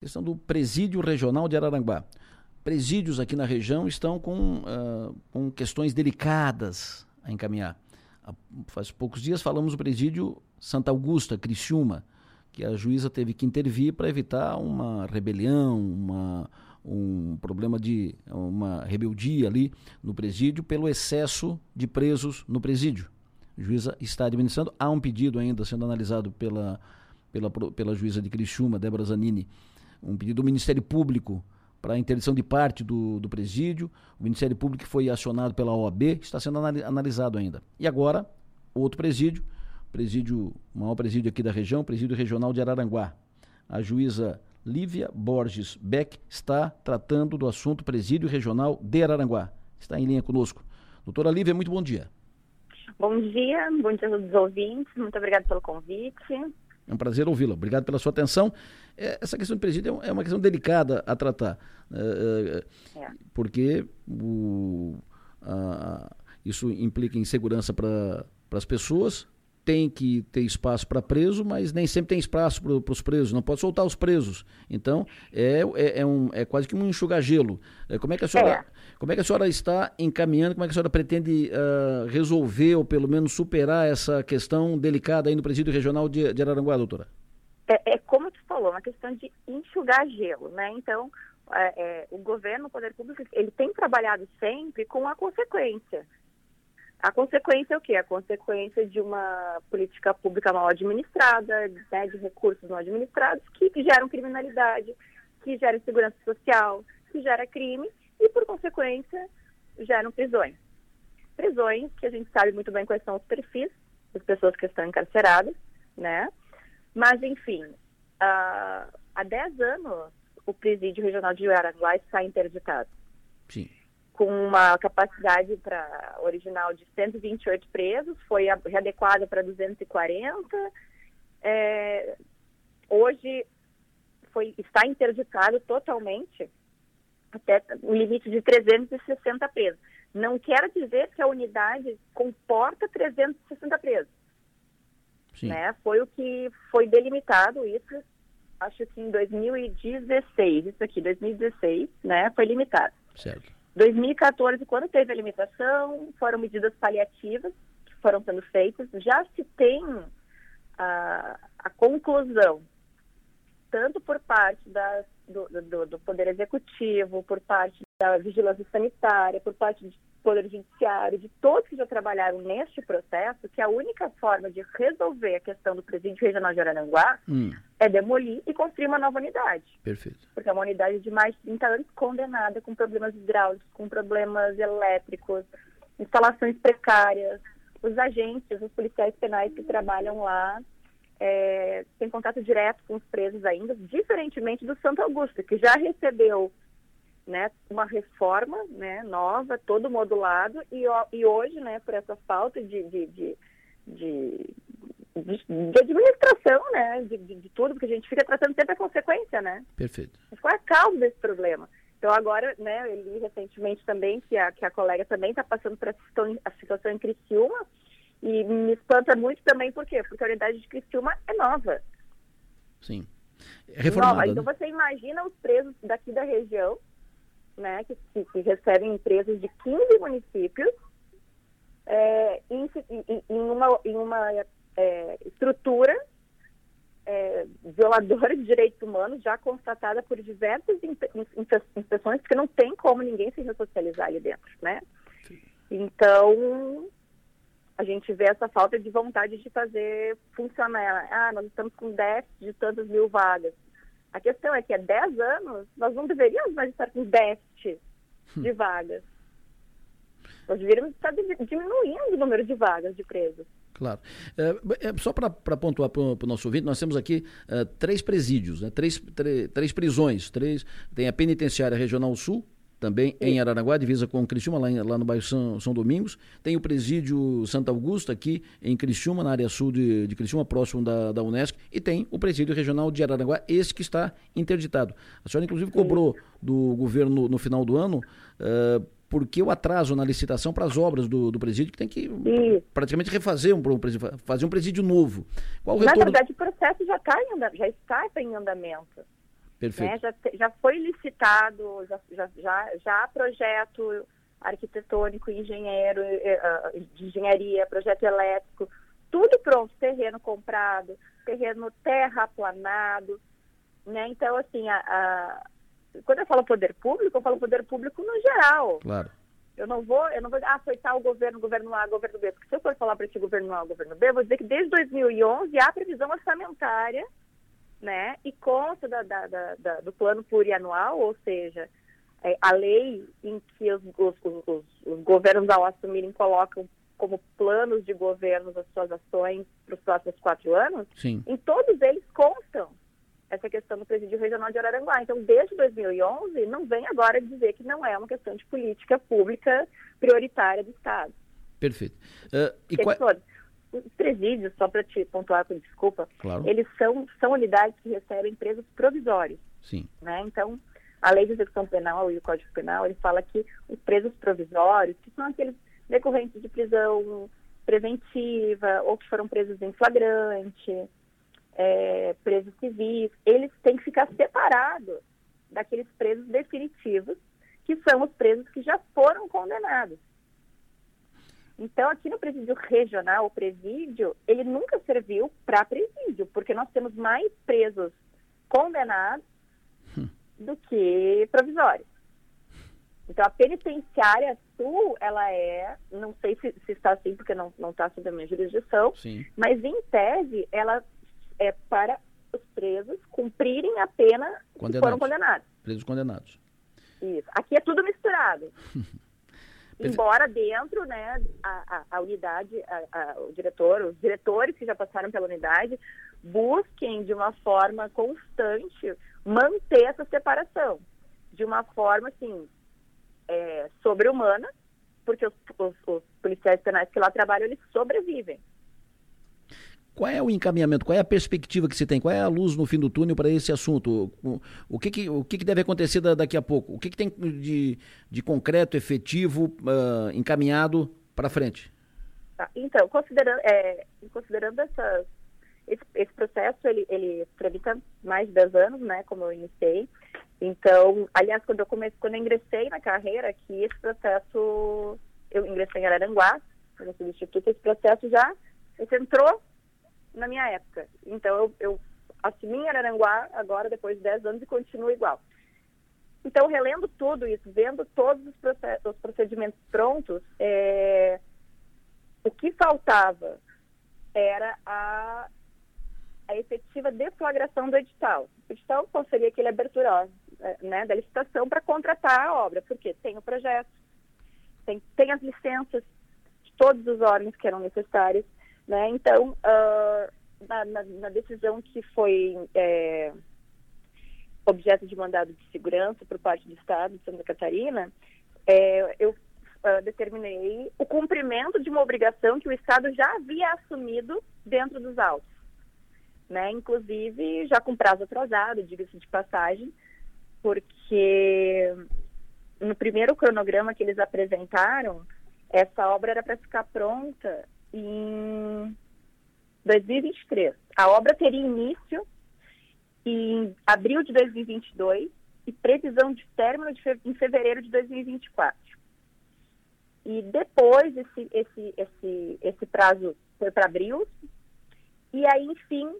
questão do presídio regional de Araranguá. Presídios aqui na região estão com, uh, com questões delicadas a encaminhar. Há, faz poucos dias falamos do presídio Santa Augusta, Criciúma, que a juíza teve que intervir para evitar uma rebelião, uma, um problema de uma rebeldia ali no presídio pelo excesso de presos no presídio. A juíza está administrando, há um pedido ainda sendo analisado pela, pela, pela juíza de Criciúma, Débora Zanini, um pedido do Ministério Público para interdição de parte do, do presídio. O Ministério Público foi acionado pela OAB, está sendo analisado ainda. E agora, outro presídio, presídio, maior presídio aqui da região, presídio regional de Araranguá. A juíza Lívia Borges Beck está tratando do assunto presídio regional de Araranguá. Está em linha conosco. Doutora Lívia, muito bom dia. Bom dia, bom dia a todos os ouvintes, muito obrigada pelo convite. É um prazer ouvi-la. Obrigado pela sua atenção. É, essa questão de presídio é uma questão delicada a tratar, é, é, é. porque o, a, isso implica insegurança para as pessoas, tem que ter espaço para preso, mas nem sempre tem espaço para os presos, não pode soltar os presos. Então, é, é, é, um, é quase que um enxugar-gelo. É, como, é que a senhora, é. como é que a senhora está encaminhando, como é que a senhora pretende uh, resolver ou pelo menos superar essa questão delicada aí no presídio regional de, de Araranguá, doutora? É, é como tu falou, uma questão de enxugar gelo, né? Então, é, é, o governo, o poder público, ele tem trabalhado sempre com a consequência. A consequência é o quê? A consequência de uma política pública mal administrada, né, de recursos mal administrados, que geram criminalidade, que geram insegurança social, que gera crime e, por consequência, geram prisões. Prisões que a gente sabe muito bem quais são os perfis das pessoas que estão encarceradas, né? Mas, enfim, uh, há 10 anos o presídio regional de Araguá está interditado. Sim com uma capacidade para original de 128 presos, foi readequada para 240. É, hoje foi, está interditado totalmente até o limite de 360 presos. Não quer dizer que a unidade comporta 360 presos. Né? Foi o que foi delimitado isso, acho que em 2016, isso aqui, 2016, né? Foi limitado. Certo. 2014, quando teve a limitação, foram medidas paliativas que foram sendo feitas. Já se tem a, a conclusão, tanto por parte do, do, do Poder Executivo, por parte da Vigilância Sanitária, por parte de Poder Judiciário, de todos que já trabalharam neste processo, que a única forma de resolver a questão do presídio regional de Araranguá hum. é demolir e construir uma nova unidade. Perfeito. Porque é uma unidade de mais de 30 anos condenada com problemas hidráulicos, com problemas elétricos, instalações precárias. Os agentes, os policiais penais que trabalham lá é, têm contato direto com os presos ainda, diferentemente do Santo Augusto, que já recebeu né, uma reforma né, nova, todo modulado, e, e hoje, né, por essa falta de, de, de, de, de administração, né, de, de, tudo, porque a gente fica tratando sempre a consequência, né? Perfeito. Mas qual é a causa desse problema? Então agora, né, eu li recentemente também que a, que a colega também está passando por a situação, a situação em Criciúma, e me espanta muito também, por quê? Porque a unidade de Criciúma é nova. Sim. É reformada. Nova. Então né? você imagina os presos daqui da região, né, que, que recebem empresas de 15 municípios é, em, em, uma, em uma é, estrutura é, violadora de direitos humanos já constatada por diversas inspeções, porque não tem como ninguém se ressocializar ali dentro, né? Então, a gente vê essa falta de vontade de fazer funcionar. Ah, nós estamos com déficit de tantas mil vagas. A questão é que há 10 anos nós não deveríamos mais estar com déficit de hum. vagas. Nós deveríamos estar diminuindo o número de vagas de presos. Claro. É, é, só para pontuar para o nosso ouvinte, nós temos aqui é, três presídios, né? três, três, três prisões. Três, tem a Penitenciária Regional Sul, também em Aranaguá, divisa com Criciúma, lá, em, lá no bairro São, São, Domingos. Tem o presídio Santa Augusta, aqui em Criciúma, na área sul de, de Criciúma, próximo da, da Unesco. E tem o presídio regional de Aranaguá, esse que está interditado. A senhora, inclusive, cobrou do governo no, final do ano. Uh, porque o atraso na licitação para as obras do, do presídio que tem que Isso. praticamente refazer um, um fazer um presídio novo. Qual o retorno? Na verdade, o processo já, tá em, já está em andamento. Perfeito. Né? Já, já foi licitado, já, já, já, já há projeto arquitetônico, engenheiro, eh, de engenharia, projeto elétrico, tudo pronto, terreno comprado, terreno terraplanado, né? Então, assim, a, a, quando eu falo poder público, eu falo poder público no geral. Claro. Eu não vou, eu não vou, ah, foi tal governo, governo A, governo B, porque se eu for falar para esse governo A, governo B, eu vou dizer que desde 2011 há previsão orçamentária, né, e consta da, da, da, do plano plurianual, ou seja, é, a lei em que os, os, os, os, governos ao assumirem colocam como planos de governo as suas ações para os próximos quatro anos, Sim. em todos eles constam essa questão do presídio regional de Araranguá. Então, desde 2011, não vem agora dizer que não é uma questão de política pública prioritária do Estado. Perfeito. Uh, e qual... Os presídios, só para te pontuar com desculpa, claro. eles são, são unidades que recebem presos provisórios. Sim. Né? Então, a lei de execução penal e o Código Penal, ele fala que os presos provisórios, que são aqueles decorrentes de prisão preventiva ou que foram presos em flagrante, é, presos civis, eles têm que ficar separados daqueles presos definitivos, que são os presos que já foram condenados. Então, aqui no presídio regional, o presídio, ele nunca serviu para presídio, porque nós temos mais presos condenados hum. do que provisórios. Então, a penitenciária sul, ela é, não sei se, se está assim, porque não está sob a minha jurisdição, Sim. mas em tese, ela é para os presos cumprirem a pena condenados. que foram condenados. Presos condenados. Isso. Aqui é tudo misturado. Embora dentro, né, a, a, a unidade, a, o diretor, os diretores que já passaram pela unidade busquem de uma forma constante manter essa separação, de uma forma assim é, sobre-humana, porque os, os, os policiais penais que lá trabalham eles sobrevivem. Qual é o encaminhamento, qual é a perspectiva que se tem, qual é a luz no fim do túnel para esse assunto? O, que, que, o que, que deve acontecer daqui a pouco? O que, que tem de, de concreto, efetivo, uh, encaminhado para frente? Tá, então, considerando, é, considerando esse, esse, processo, ele, ele tramita mais de 10 anos, né, como eu iniciei. Então, aliás, quando eu comecei, quando eu ingressei na carreira aqui, esse processo, eu ingressei em Araranguá, no substituto, esse processo já entrou na minha época. Então, eu, eu assumi em Araranguá agora, depois de 10 anos, e continuo igual. Então, relendo tudo isso, vendo todos os, os procedimentos prontos, é, o que faltava era a, a efetiva deflagração do edital. O edital seria aquele abertura é, né, da licitação para contratar a obra, porque tem o projeto, tem, tem as licenças de todos os órgãos que eram necessários, né? Então, uh, na, na, na, decisão que foi é, objeto de mandado de segurança por parte do Estado de Santa Catarina, é, eu uh, determinei o cumprimento de uma obrigação que o Estado já havia assumido dentro dos autos. Né? Inclusive, já com prazo atrasado, diga-se de passagem, porque no primeiro cronograma que eles apresentaram, essa obra era para ficar pronta em 2023. A obra teria início em abril de 2022 e previsão de término de fe em fevereiro de 2024. E depois esse, esse, esse, esse prazo foi para abril, e aí, enfim,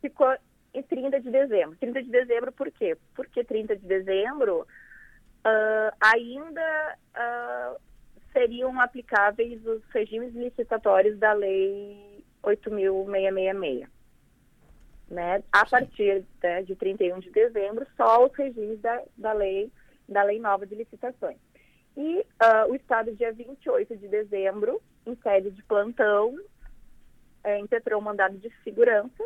ficou em 30 de dezembro. 30 de dezembro por quê? Porque 30 de dezembro uh, ainda uh, seriam aplicáveis os regimes licitatórios da Lei 8.666. Né? A partir né, de 31 de dezembro, só os regimes da, da, lei, da lei nova de licitações. E uh, o Estado, dia 28 de dezembro, em sede de plantão, é, impetrou um mandado de segurança,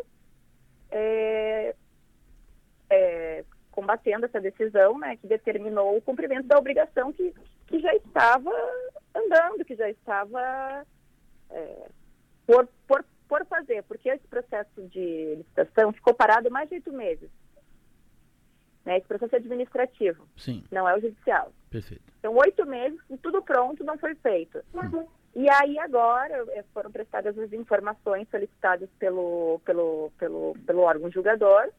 é, é, combatendo essa decisão, né, que determinou o cumprimento da obrigação que, que já estava andando, que já estava é, por, por, por fazer, porque esse processo de licitação ficou parado mais de oito meses. Né? Esse processo é administrativo, Sim. não é o judicial. Perfeito. Então, oito meses, tudo pronto, não foi feito. Uhum. E aí agora eh, foram prestadas as informações solicitadas pelo, pelo, pelo, pelo órgão julgador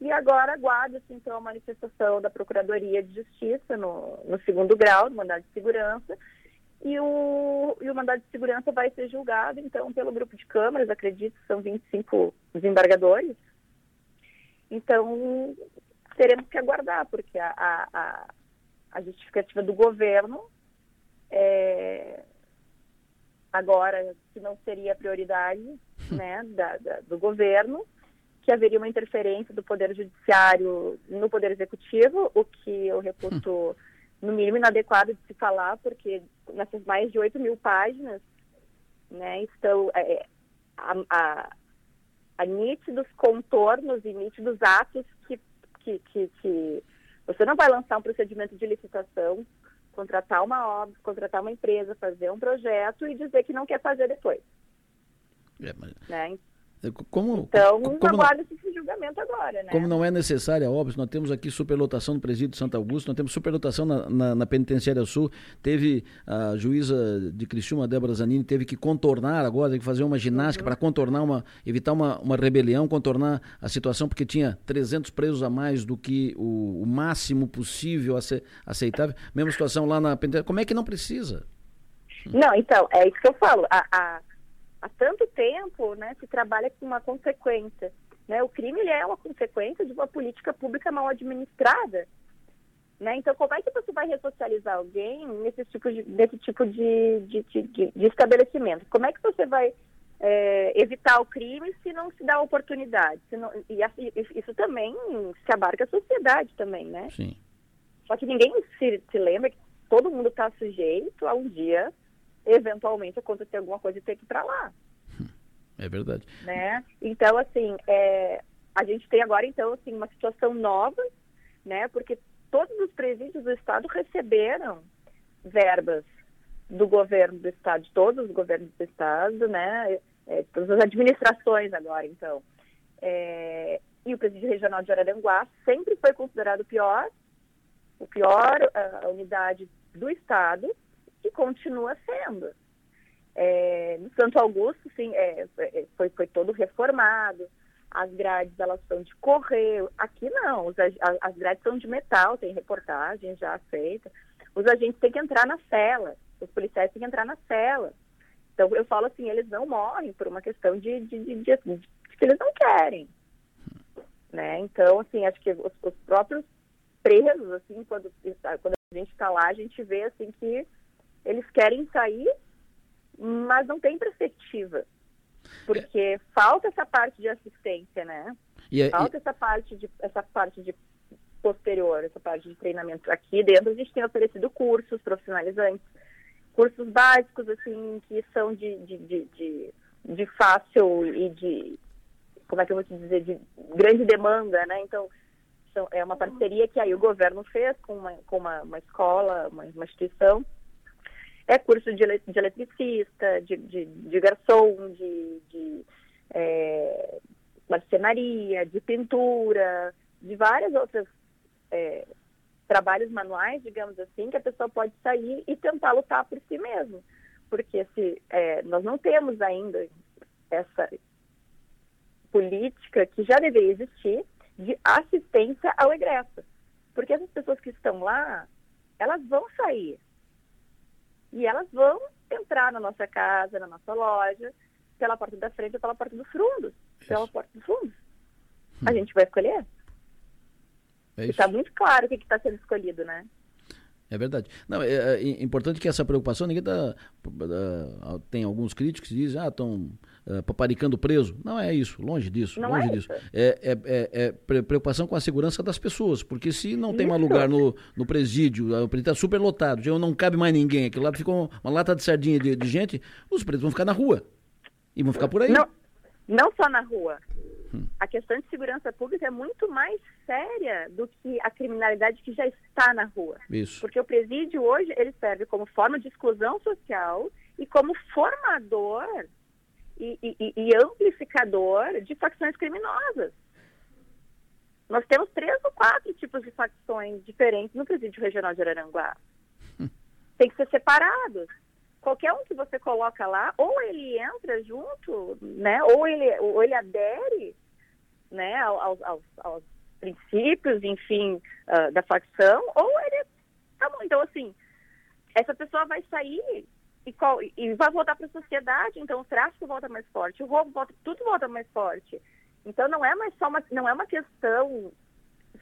E agora aguarda-se, então, a manifestação da Procuradoria de Justiça no, no segundo grau, do mandado de segurança, e o, e o mandado de segurança vai ser julgado, então, pelo grupo de câmaras, acredito, são 25 desembargadores. Então, teremos que aguardar, porque a, a, a justificativa do governo é, agora, que não seria a prioridade né, da, da, do governo, que haveria uma interferência do Poder Judiciário no Poder Executivo, o que eu reputo, no mínimo, inadequado de se falar, porque nessas mais de 8 mil páginas né, estão é, a, a, a nítidos contornos e nítidos atos que, que, que, que você não vai lançar um procedimento de licitação, contratar uma obra, contratar uma empresa, fazer um projeto e dizer que não quer fazer depois. É, mas... né? Como, então, como, como aguarda esse julgamento agora, né? Como não é necessária, óbvio, nós temos aqui superlotação no presídio de Santo Augusto, nós temos superlotação na, na, na Penitenciária Sul, teve a juíza de Criciúma, Débora Zanini, teve que contornar agora, teve que fazer uma ginástica uhum. para contornar, uma, evitar uma, uma rebelião, contornar a situação, porque tinha 300 presos a mais do que o, o máximo possível aceitável. Mesma situação lá na Penitenciária. Como é que não precisa? Não, então, é isso que eu falo. a, a há tanto tempo né, se trabalha com uma consequência. Né? O crime ele é uma consequência de uma política pública mal administrada. Né? Então, como é que você vai ressocializar alguém nesse tipo de, nesse tipo de, de, de, de estabelecimento? Como é que você vai é, evitar o crime se não se dá oportunidade? Não, e assim, isso também se abarca a sociedade também, né? Sim. Só que ninguém se, se lembra que todo mundo está sujeito a um dia eventualmente acontecer alguma coisa e ter que ir para lá. É verdade. Né? Então, assim, é, a gente tem agora, então, assim, uma situação nova, né? Porque todos os presídios do Estado receberam verbas do governo do Estado, de todos os governos do Estado, né? É, todas as administrações agora, então. É, e o presídio regional de Araranguá sempre foi considerado o pior, o pior a unidade do Estado, e continua sendo. É, no Santo Augusto, sim, é, é, foi, foi todo reformado, as grades elas são de correr, aqui não, os, as grades são de metal, tem reportagem já feita, os agentes têm que entrar na cela, os policiais têm que entrar na cela. Então eu falo assim, eles não morrem por uma questão de, de, de, de, de que eles não querem. Né? Então, assim, acho que os, os próprios presos, assim, quando, quando a gente está lá, a gente vê assim que eles querem sair, mas não tem perspectiva. Porque é. falta essa parte de assistência, né? E, é, falta e... essa parte de essa parte de posterior, essa parte de treinamento. Aqui dentro a gente tem oferecido cursos profissionalizantes, cursos básicos, assim, que são de, de, de, de, de fácil e de, como é que eu vou te dizer, de grande demanda, né? Então, são, é uma parceria que aí o governo fez com uma, com uma, uma escola, uma, uma instituição, é curso de, de eletricista, de, de, de garçom, de, de é, marcenaria, de pintura, de várias outras é, trabalhos manuais, digamos assim, que a pessoa pode sair e tentar lutar por si mesmo. Porque se é, nós não temos ainda essa política que já deveria existir de assistência ao egresso. Porque essas pessoas que estão lá, elas vão sair. E elas vão entrar na nossa casa, na nossa loja, pela porta da frente ou pela porta dos fundos. Isso. Pela porta dos fundos. Hum. A gente vai escolher. É está muito claro o que está sendo escolhido, né? É verdade. Não, é, é, importante que essa preocupação, ninguém tá. Uh, tem alguns críticos que dizem, ah, estão uh, paparicando preso. Não é isso, longe disso, não longe é disso. É, é, é, é preocupação com a segurança das pessoas, porque se não tem mais lugar no, no presídio, o presídio está super lotado, já não cabe mais ninguém, aquilo lá fica uma, uma lata de sardinha de, de, gente, os presos vão ficar na rua. E vão ficar por aí. Não, não só na rua. Hum. A questão de segurança pública é muito mais séria do que a criminalidade que já está na rua. Isso. Porque o presídio hoje ele serve como forma de exclusão social e como formador e, e, e amplificador de facções criminosas. Nós temos três ou quatro tipos de facções diferentes no presídio regional de Araranguá. Tem que ser separados qualquer um que você coloca lá, ou ele entra junto, né, ou ele, ou ele adere, né, aos, aos, aos princípios, enfim, uh, da facção, ou ele tá bom. Então, assim, essa pessoa vai sair e, qual, e vai voltar para a sociedade, então o tráfico volta mais forte, o roubo volta, tudo volta mais forte. Então não é mais só uma, não é uma questão,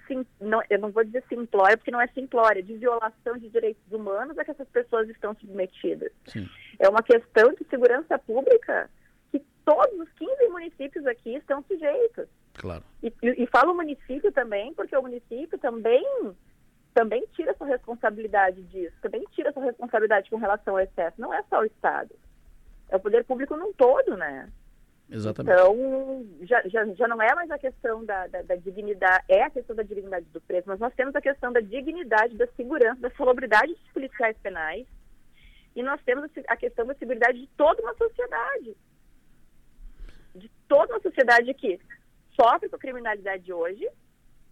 sim, não, eu não vou dizer simplória, porque não é simplória, de violação de direitos humanos a que essas pessoas estão submetidas. Sim. É uma questão de segurança pública que todos os 15 municípios aqui estão sujeitos. Claro. E, e, e falo município também, porque o município também também tira sua responsabilidade disso, também tira sua responsabilidade com relação ao excesso. Não é só o Estado, é o poder público num todo, né? Exatamente. Então, já, já, já não é mais a questão da, da, da, dignidade, é a questão da dignidade do preso, mas nós temos a questão da dignidade, da segurança, da salubridade dos policiais penais, e nós temos a questão da segurança de toda uma sociedade. De toda uma sociedade que sofre com criminalidade hoje,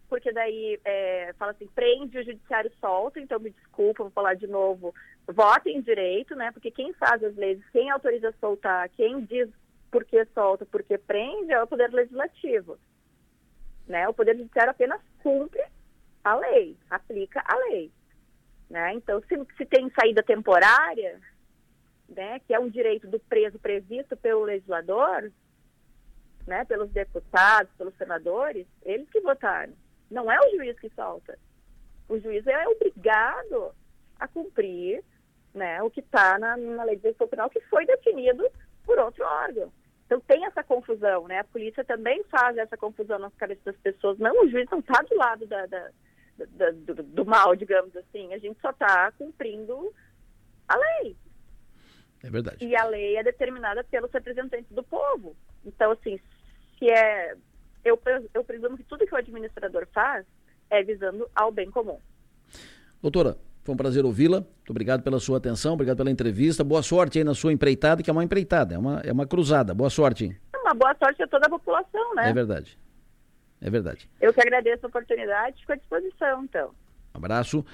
porque daí é, fala assim, prende o judiciário solto, então me desculpa, vou falar de novo, votem direito, né? Porque quem faz as leis, quem autoriza soltar, quem diz por que solta, por que prende, é o Poder Legislativo. Né? O Poder Judiciário apenas cumpre a lei, aplica a lei. Né? Então, se, se tem saída temporária, né, que é um direito do preso previsto pelo legislador, né, pelos deputados, pelos senadores, eles que votaram. Não é o juiz que solta. O juiz é obrigado a cumprir né, o que está na, na lei de execução penal, que foi definido por outro órgão. Então tem essa confusão, né? A polícia também faz essa confusão nas cabeças das pessoas. Não, o juiz não está do lado da, da, da, do, do, mal, digamos assim. A gente só está cumprindo a lei. É verdade. E a lei é determinada pelos representantes do povo. Então, assim, se é eu, eu presumo que tudo que o administrador faz é visando ao bem comum. Doutora, foi um prazer ouvi-la. Muito obrigado pela sua atenção, obrigado pela entrevista. Boa sorte aí na sua empreitada, que é uma empreitada, é uma, é uma cruzada. Boa sorte. Uma boa sorte a toda a população, né? É verdade. É verdade. Eu que agradeço a oportunidade, fico à disposição, então. Um abraço.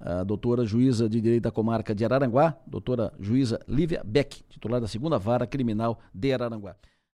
A doutora juíza de Direito da Comarca de Araranguá, doutora juíza Lívia Beck, titular da segunda vara criminal de Araranguá.